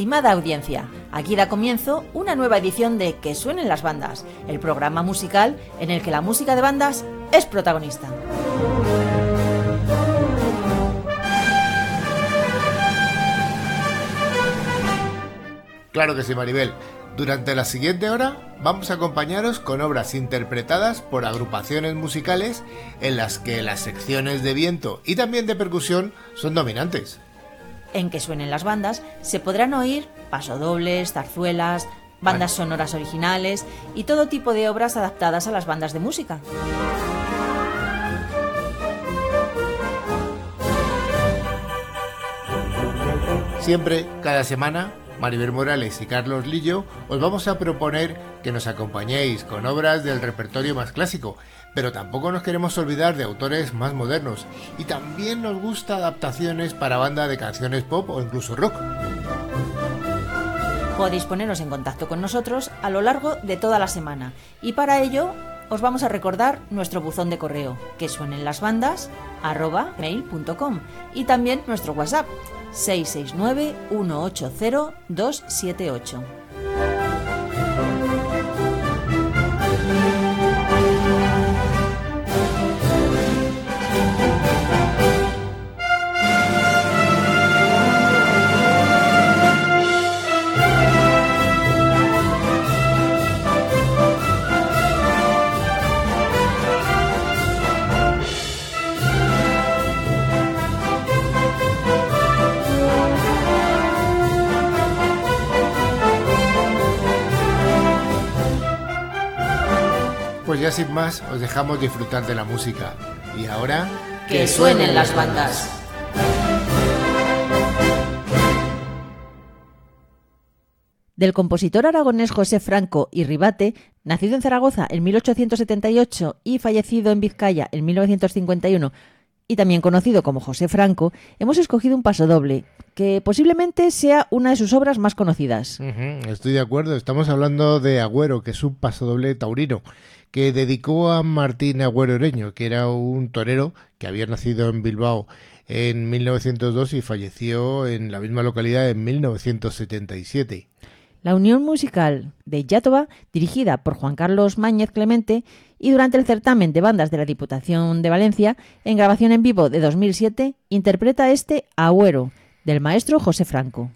Estimada audiencia, aquí da comienzo una nueva edición de Que suenen las bandas, el programa musical en el que la música de bandas es protagonista. Claro que sí, Maribel. Durante la siguiente hora vamos a acompañaros con obras interpretadas por agrupaciones musicales en las que las secciones de viento y también de percusión son dominantes. En que suenen las bandas se podrán oír pasodobles, zarzuelas, bandas sonoras originales y todo tipo de obras adaptadas a las bandas de música. Siempre, cada semana, Maribel Morales y Carlos Lillo, os vamos a proponer que nos acompañéis con obras del repertorio más clásico, pero tampoco nos queremos olvidar de autores más modernos y también nos gusta adaptaciones para banda de canciones pop o incluso rock. Podéis poneros en contacto con nosotros a lo largo de toda la semana y para ello os vamos a recordar nuestro buzón de correo que suenen las bandas arroba mail.com y también nuestro WhatsApp 669 180 278. Ya sin más, os dejamos disfrutar de la música. Y ahora... Que suenen las bandas. Del compositor aragonés José Franco y Ribate, nacido en Zaragoza en 1878 y fallecido en Vizcaya en 1951, y también conocido como José Franco, hemos escogido un pasodoble, que posiblemente sea una de sus obras más conocidas. Ujú, estoy de acuerdo, estamos hablando de Agüero, que es un pasodoble taurino, que dedicó a Martín Agüero Oreño, que era un torero que había nacido en Bilbao en 1902 y falleció en la misma localidad en 1977. La Unión Musical de Yátova, dirigida por Juan Carlos Máñez Clemente, y durante el certamen de bandas de la Diputación de Valencia, en grabación en vivo de 2007, interpreta este Agüero, del maestro José Franco.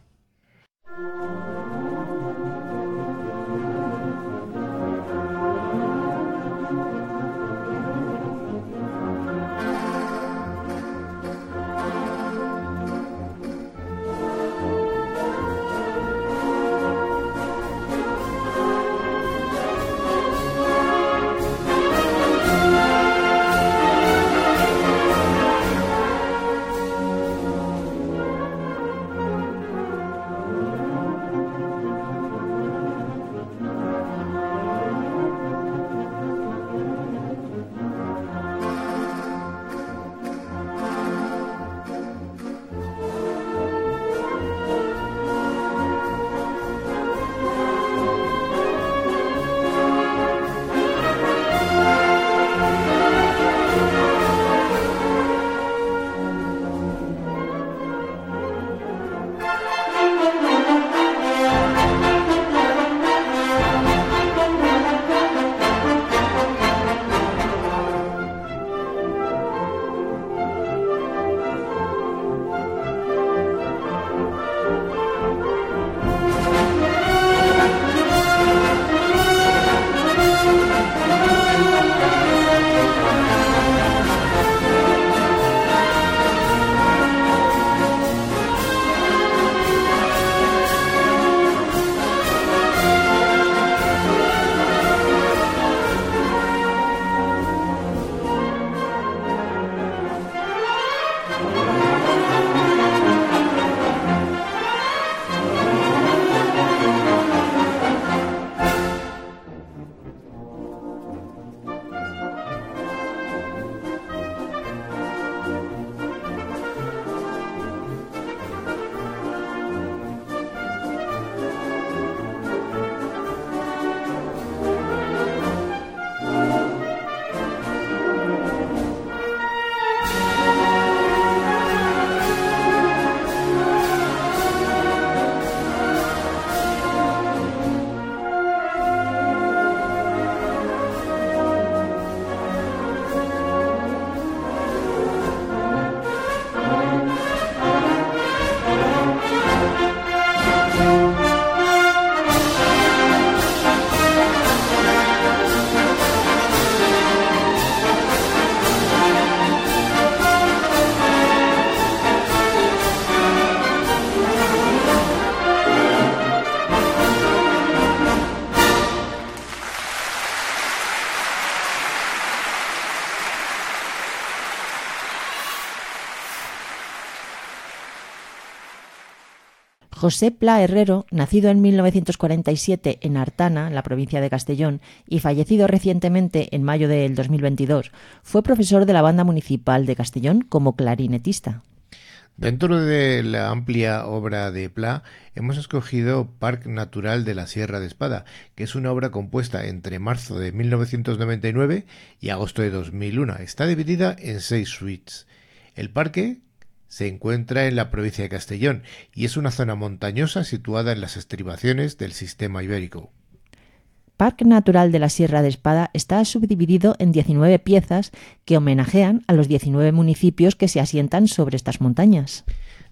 José Pla Herrero, nacido en 1947 en Artana, la provincia de Castellón, y fallecido recientemente en mayo del 2022, fue profesor de la Banda Municipal de Castellón como clarinetista. Dentro de la amplia obra de Pla, hemos escogido Parque Natural de la Sierra de Espada, que es una obra compuesta entre marzo de 1999 y agosto de 2001. Está dividida en seis suites. El parque se encuentra en la provincia de Castellón y es una zona montañosa situada en las estribaciones del sistema ibérico. Parque Natural de la Sierra de Espada está subdividido en 19 piezas que homenajean a los 19 municipios que se asientan sobre estas montañas.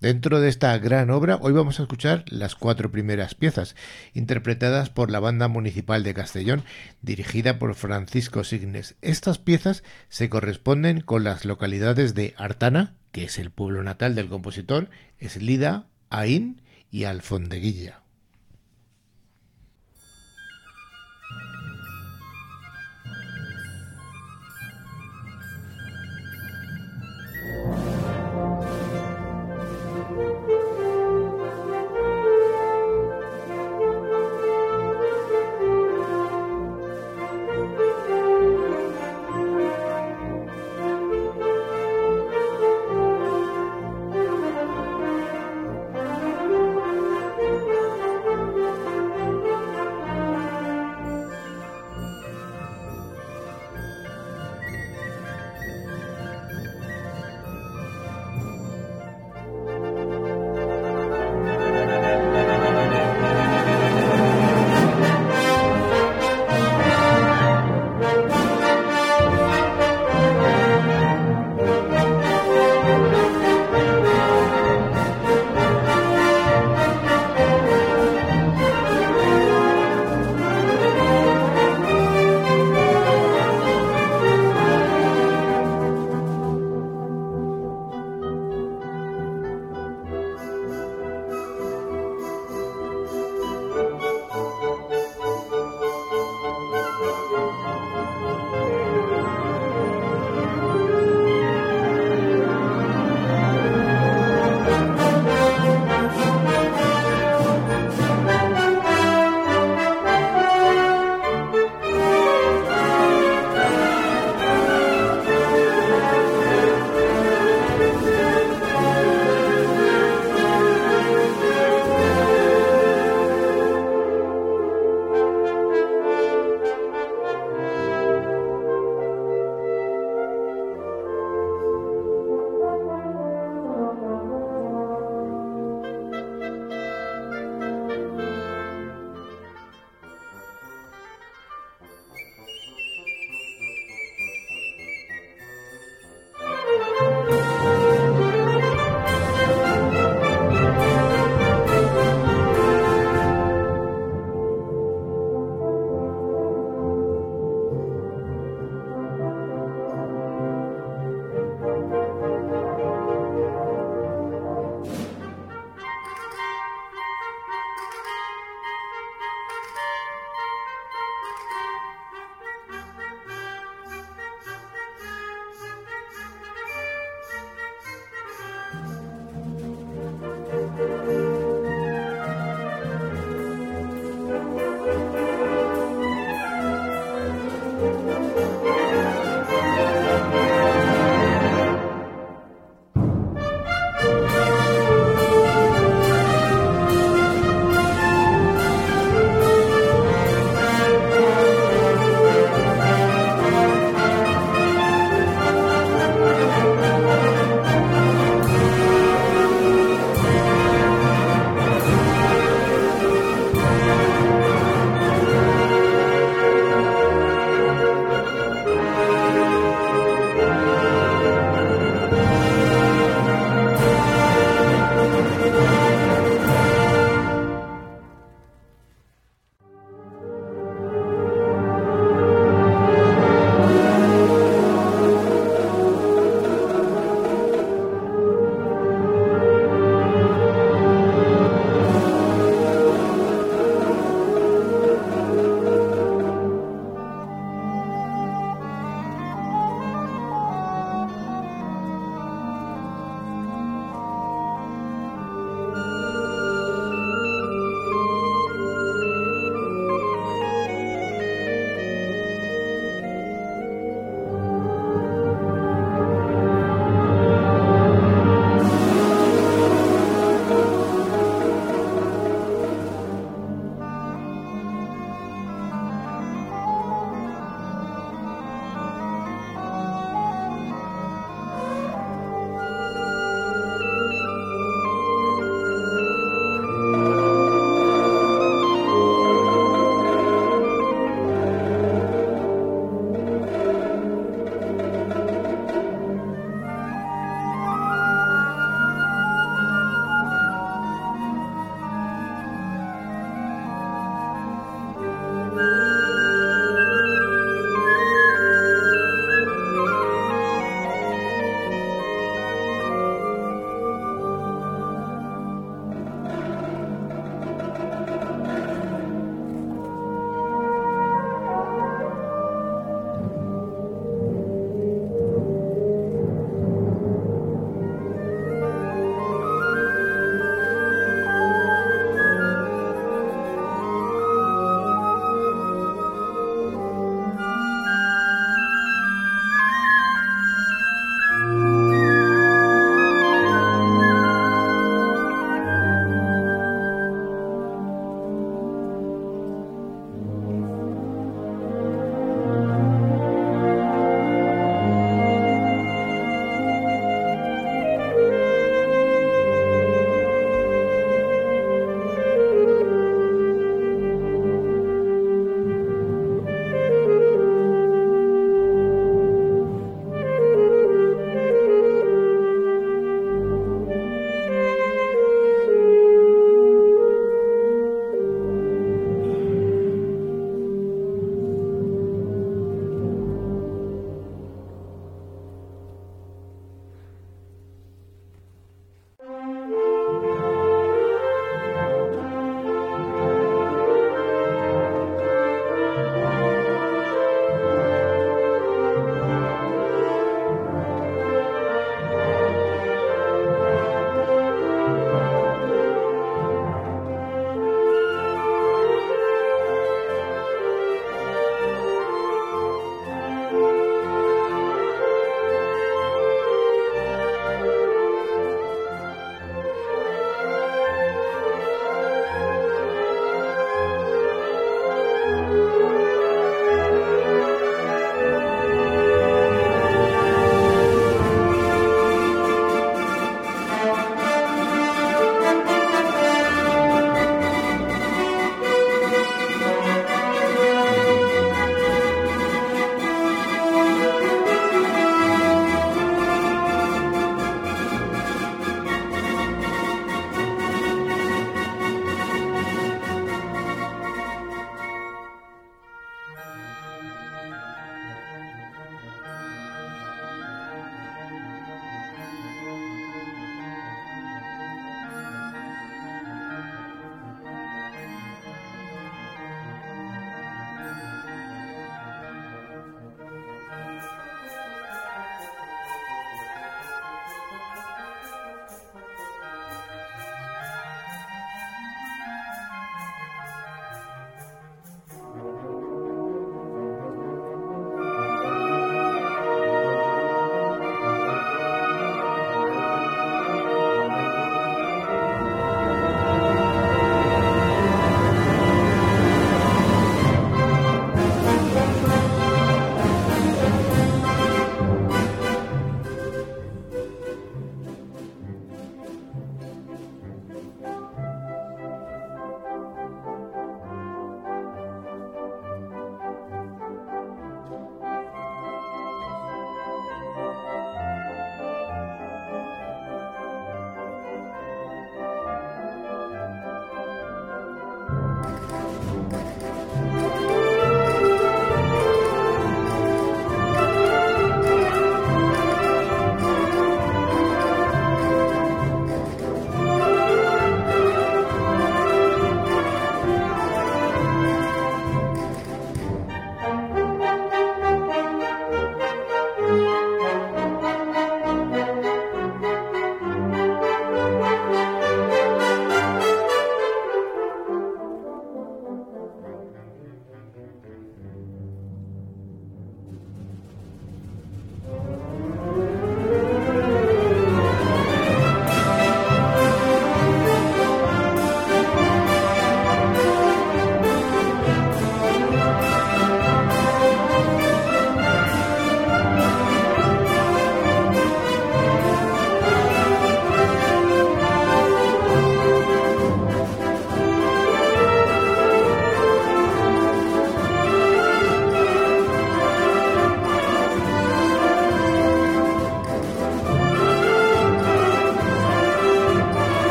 Dentro de esta gran obra, hoy vamos a escuchar las cuatro primeras piezas, interpretadas por la Banda Municipal de Castellón, dirigida por Francisco Signes. Estas piezas se corresponden con las localidades de Artana, es el pueblo natal del compositor, Eslida, Aín y Alfondeguilla.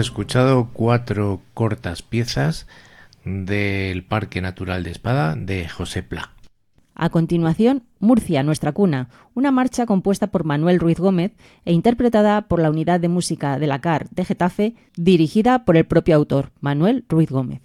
Escuchado cuatro cortas piezas del Parque Natural de Espada de José Pla. A continuación, Murcia, nuestra cuna, una marcha compuesta por Manuel Ruiz Gómez e interpretada por la Unidad de Música de la CAR de Getafe, dirigida por el propio autor, Manuel Ruiz Gómez.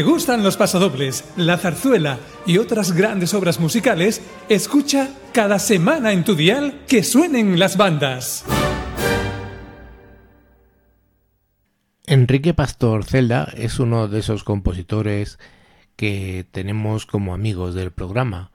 Te gustan los pasodobles, la zarzuela y otras grandes obras musicales, escucha cada semana en tu dial que suenen las bandas. Enrique Pastor Celda es uno de esos compositores que tenemos como amigos del programa.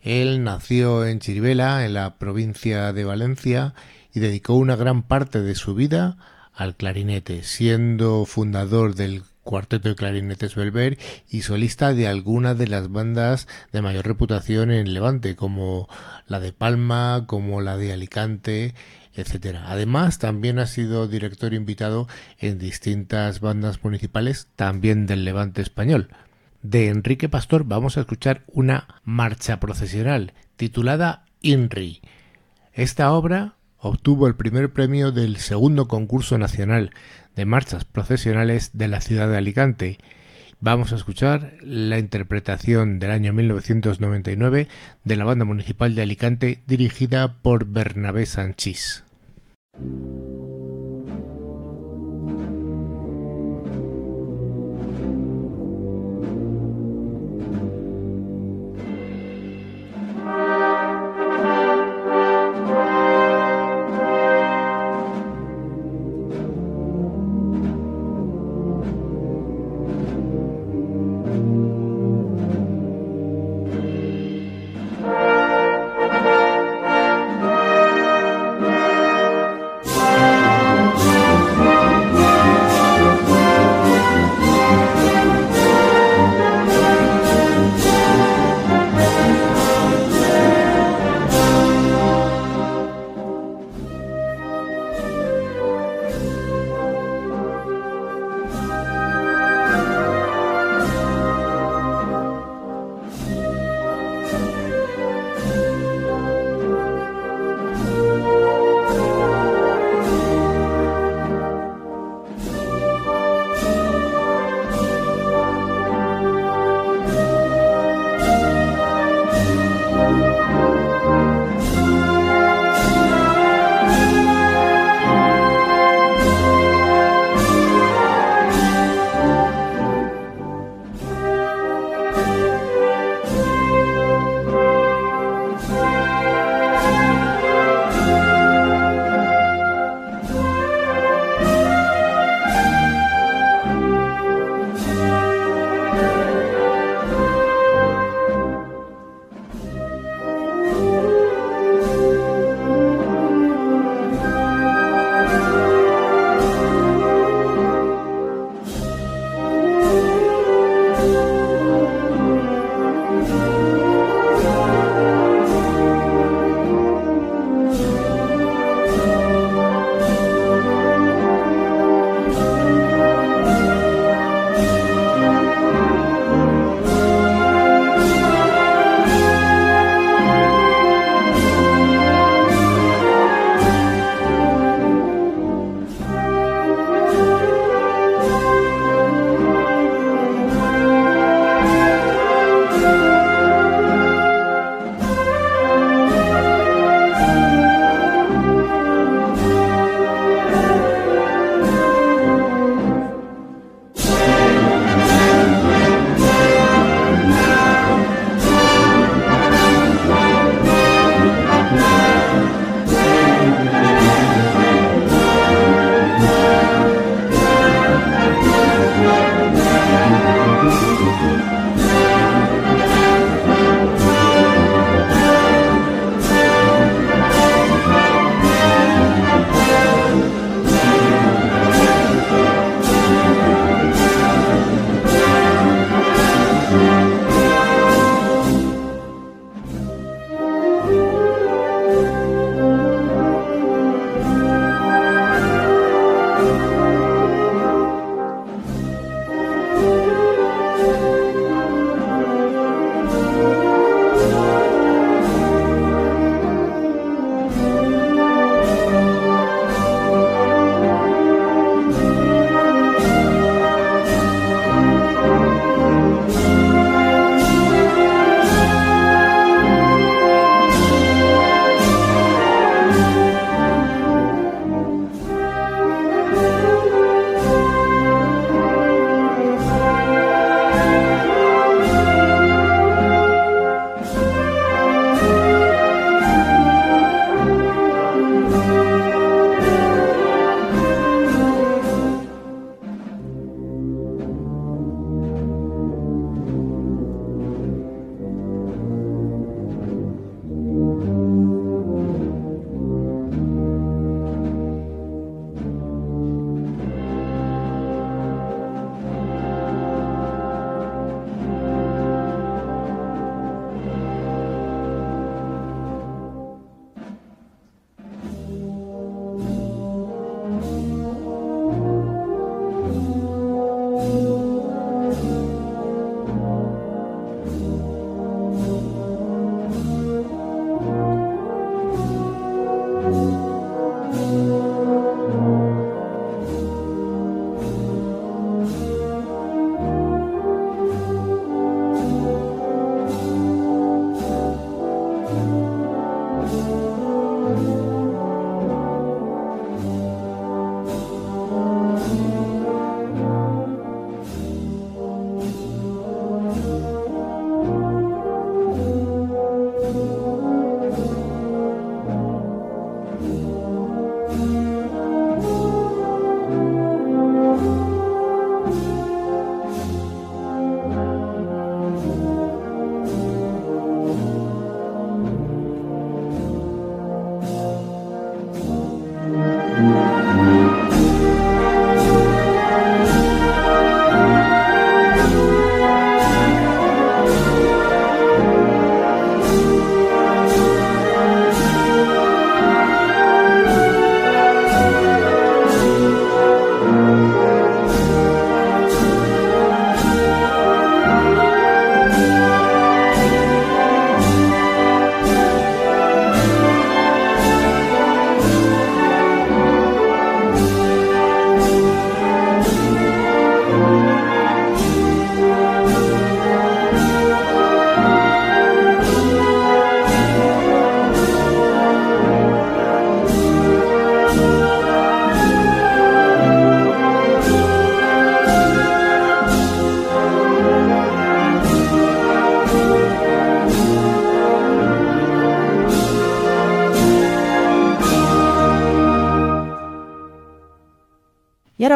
Él nació en Chirivela, en la provincia de Valencia, y dedicó una gran parte de su vida al clarinete, siendo fundador del cuarteto de clarinetes Belver y solista de algunas de las bandas de mayor reputación en Levante, como la de Palma, como la de Alicante, etcétera. Además, también ha sido director invitado en distintas bandas municipales, también del Levante español. De Enrique Pastor vamos a escuchar una marcha procesional titulada INRI. Esta obra obtuvo el primer premio del segundo concurso nacional de marchas procesionales de la ciudad de Alicante. Vamos a escuchar la interpretación del año 1999 de la banda municipal de Alicante dirigida por Bernabé Sanchís.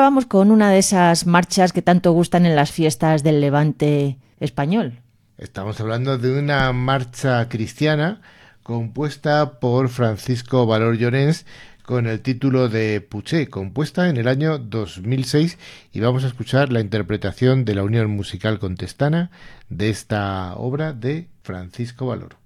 Vamos con una de esas marchas que tanto gustan en las fiestas del Levante español. Estamos hablando de una marcha cristiana compuesta por Francisco Valor Llorens con el título de Puché, compuesta en el año 2006 y vamos a escuchar la interpretación de la Unión Musical Contestana de esta obra de Francisco Valor.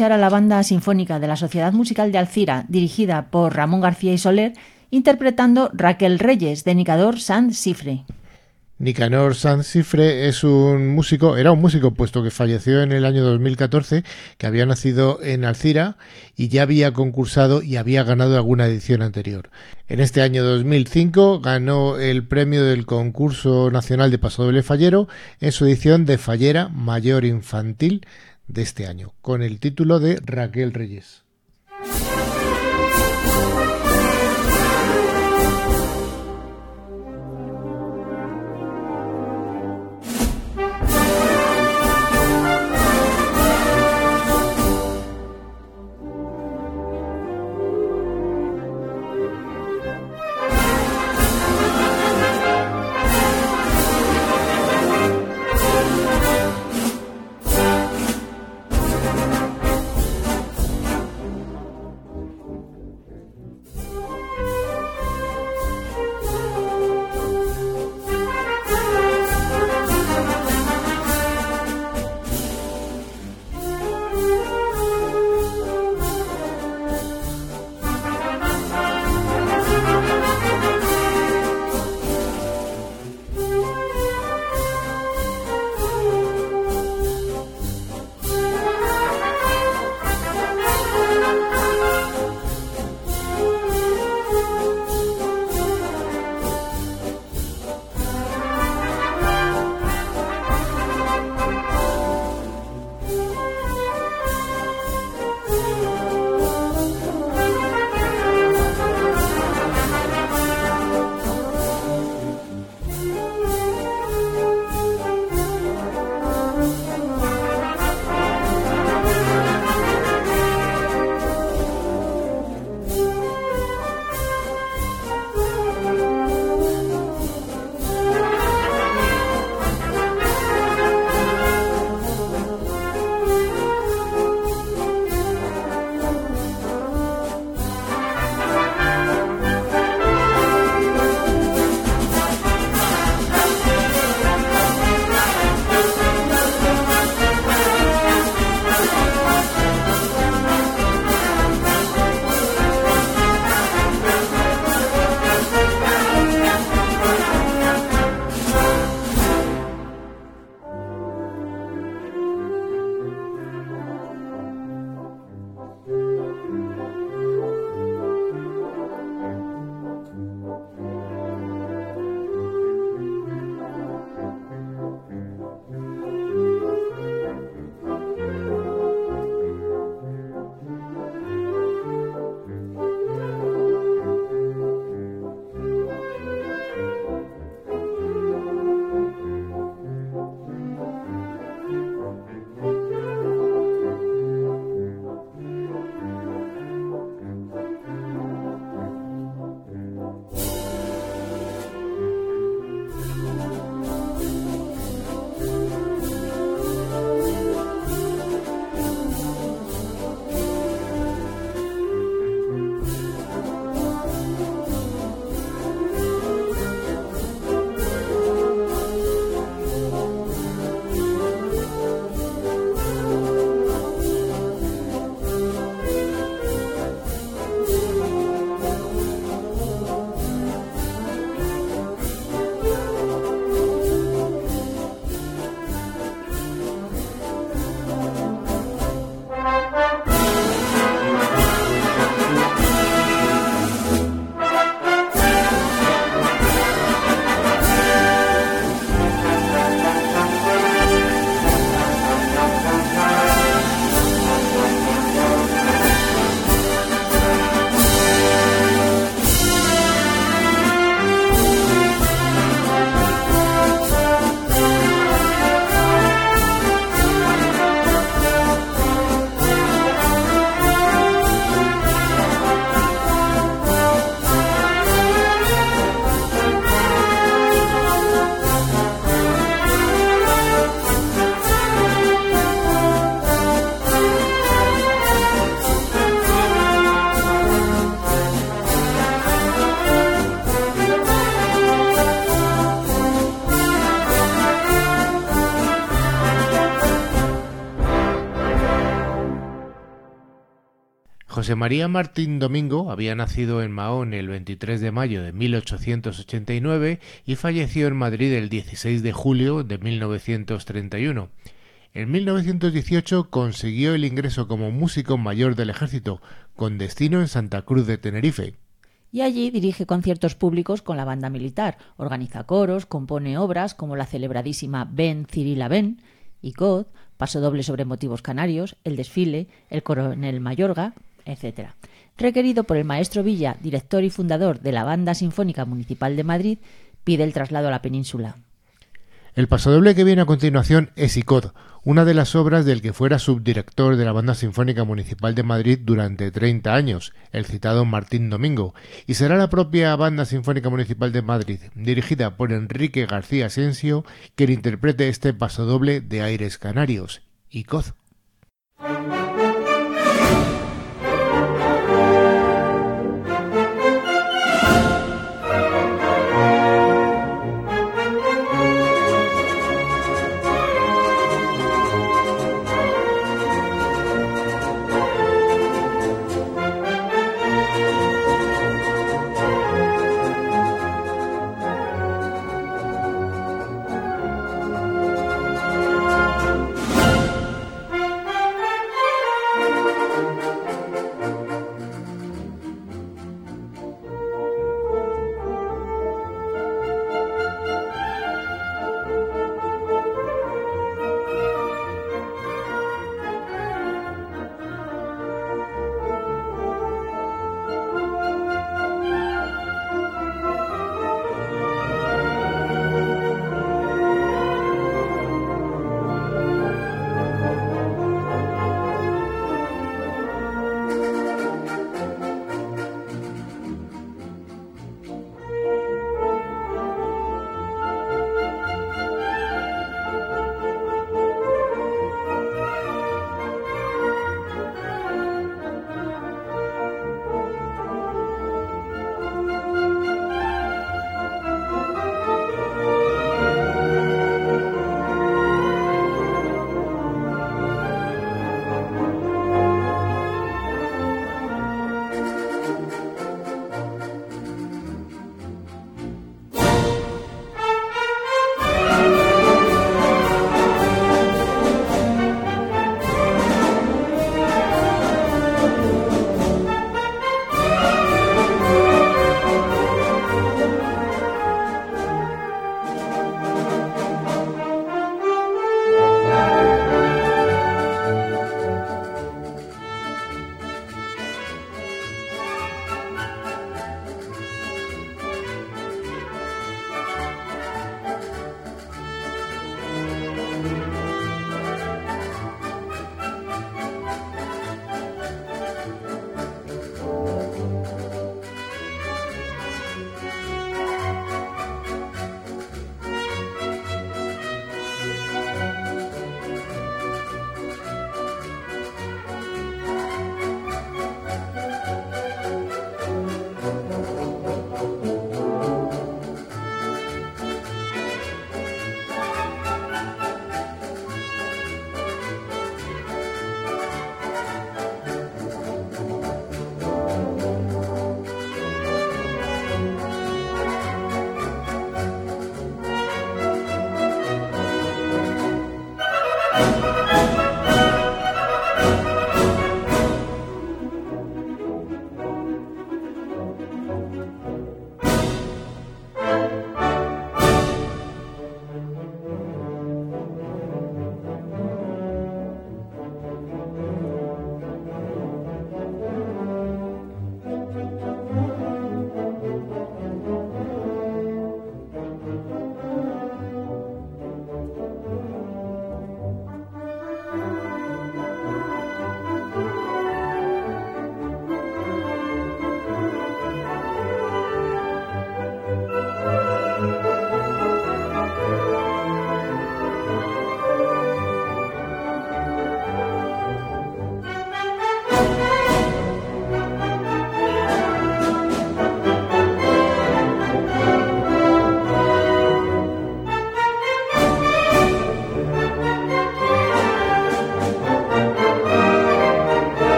Escuchar a la banda sinfónica de la Sociedad Musical de Alcira, dirigida por Ramón García y Soler, interpretando Raquel Reyes de Nicador San Cifre. Nicanor Sanz Cifre es un músico, era un músico puesto que falleció en el año 2014, que había nacido en Alcira y ya había concursado y había ganado alguna edición anterior. En este año 2005 ganó el premio del concurso nacional de Pasodoble Fallero en su edición de Fallera Mayor Infantil de este año, con el título de Raquel Reyes. José María Martín Domingo había nacido en Mahón el 23 de mayo de 1889 y falleció en Madrid el 16 de julio de 1931. En 1918 consiguió el ingreso como músico mayor del ejército, con destino en Santa Cruz de Tenerife. Y allí dirige conciertos públicos con la banda militar, organiza coros, compone obras como la celebradísima Ben Cirila Ben y Cod, Paso doble sobre motivos canarios, El desfile, El coronel Mayorga, etc. Requerido por el maestro Villa, director y fundador de la Banda Sinfónica Municipal de Madrid, pide el traslado a la península. El pasodoble que viene a continuación es ICOD, una de las obras del que fuera subdirector de la Banda Sinfónica Municipal de Madrid durante 30 años, el citado Martín Domingo, y será la propia Banda Sinfónica Municipal de Madrid, dirigida por Enrique García Asensio, quien interprete este pasodoble de aires canarios, ICOD.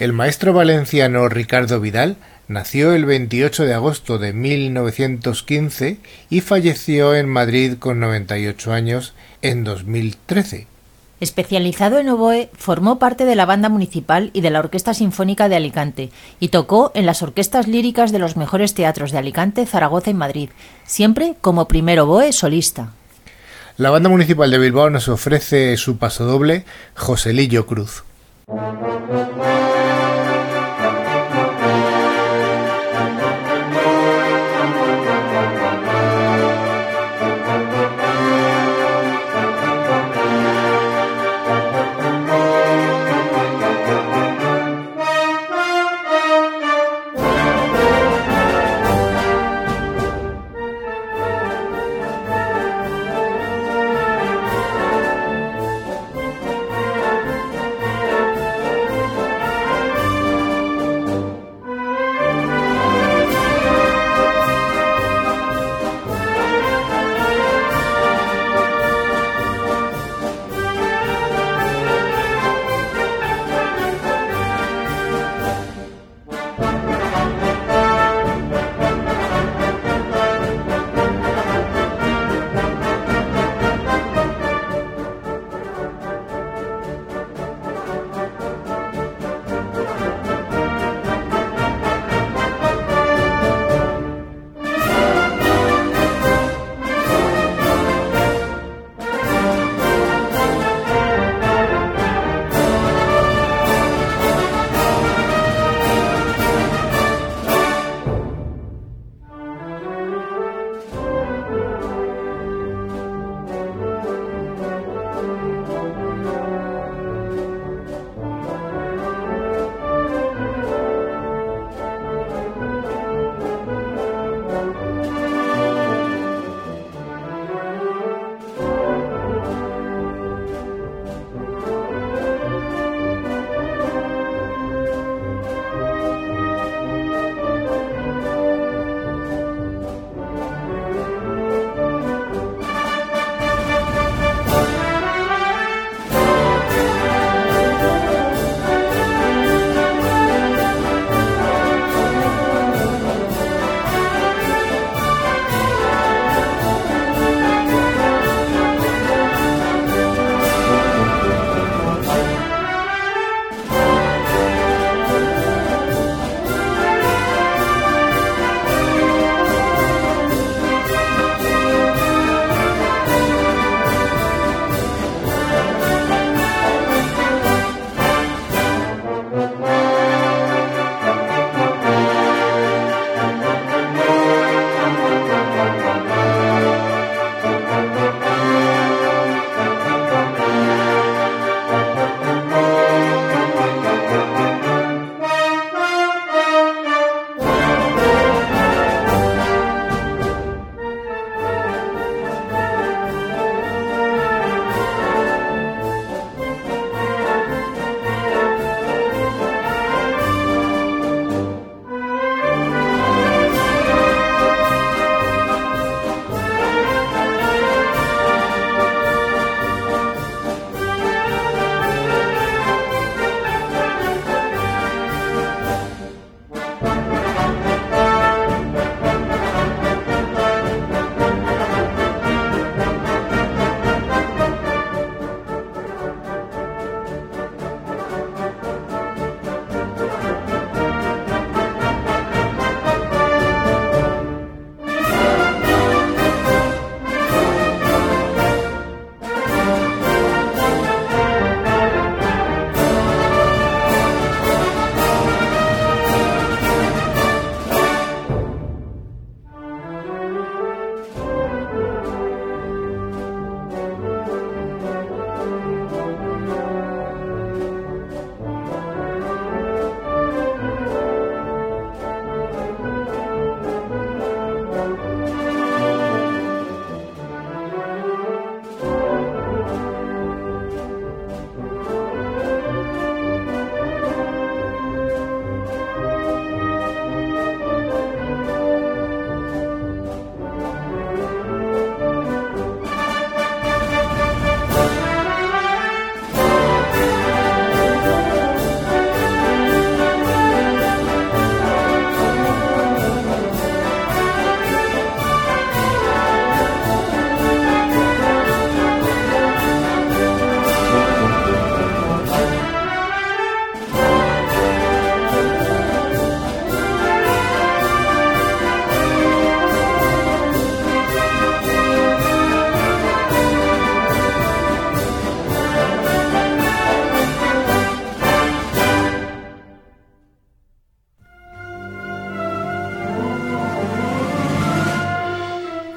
El maestro valenciano Ricardo Vidal nació el 28 de agosto de 1915 y falleció en Madrid con 98 años en 2013. Especializado en oboe, formó parte de la banda municipal y de la Orquesta Sinfónica de Alicante y tocó en las orquestas líricas de los mejores teatros de Alicante, Zaragoza y Madrid, siempre como primer oboe solista. La banda municipal de Bilbao nos ofrece su pasodoble Joselillo Cruz.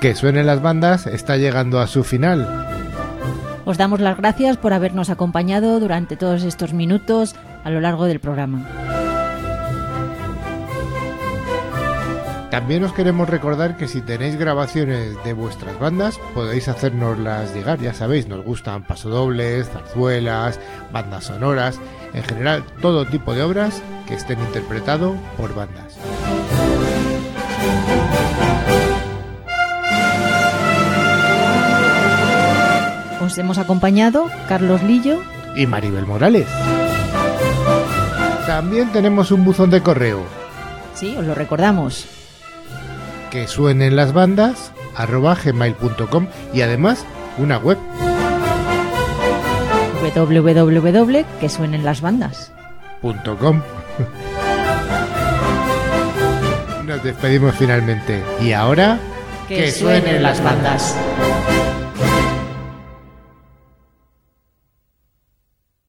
Que suenen las bandas está llegando a su final. Os damos las gracias por habernos acompañado durante todos estos minutos a lo largo del programa. También os queremos recordar que si tenéis grabaciones de vuestras bandas, podéis hacernoslas llegar. Ya sabéis, nos gustan pasodobles, zarzuelas, bandas sonoras, en general todo tipo de obras que estén interpretado por bandas. Os hemos acompañado Carlos Lillo y Maribel Morales. También tenemos un buzón de correo. Sí, os lo recordamos que suenen las bandas arroba gmail.com y además una web www.quesuenenlasbandas.com Nos despedimos finalmente y ahora que, suenen las bandas.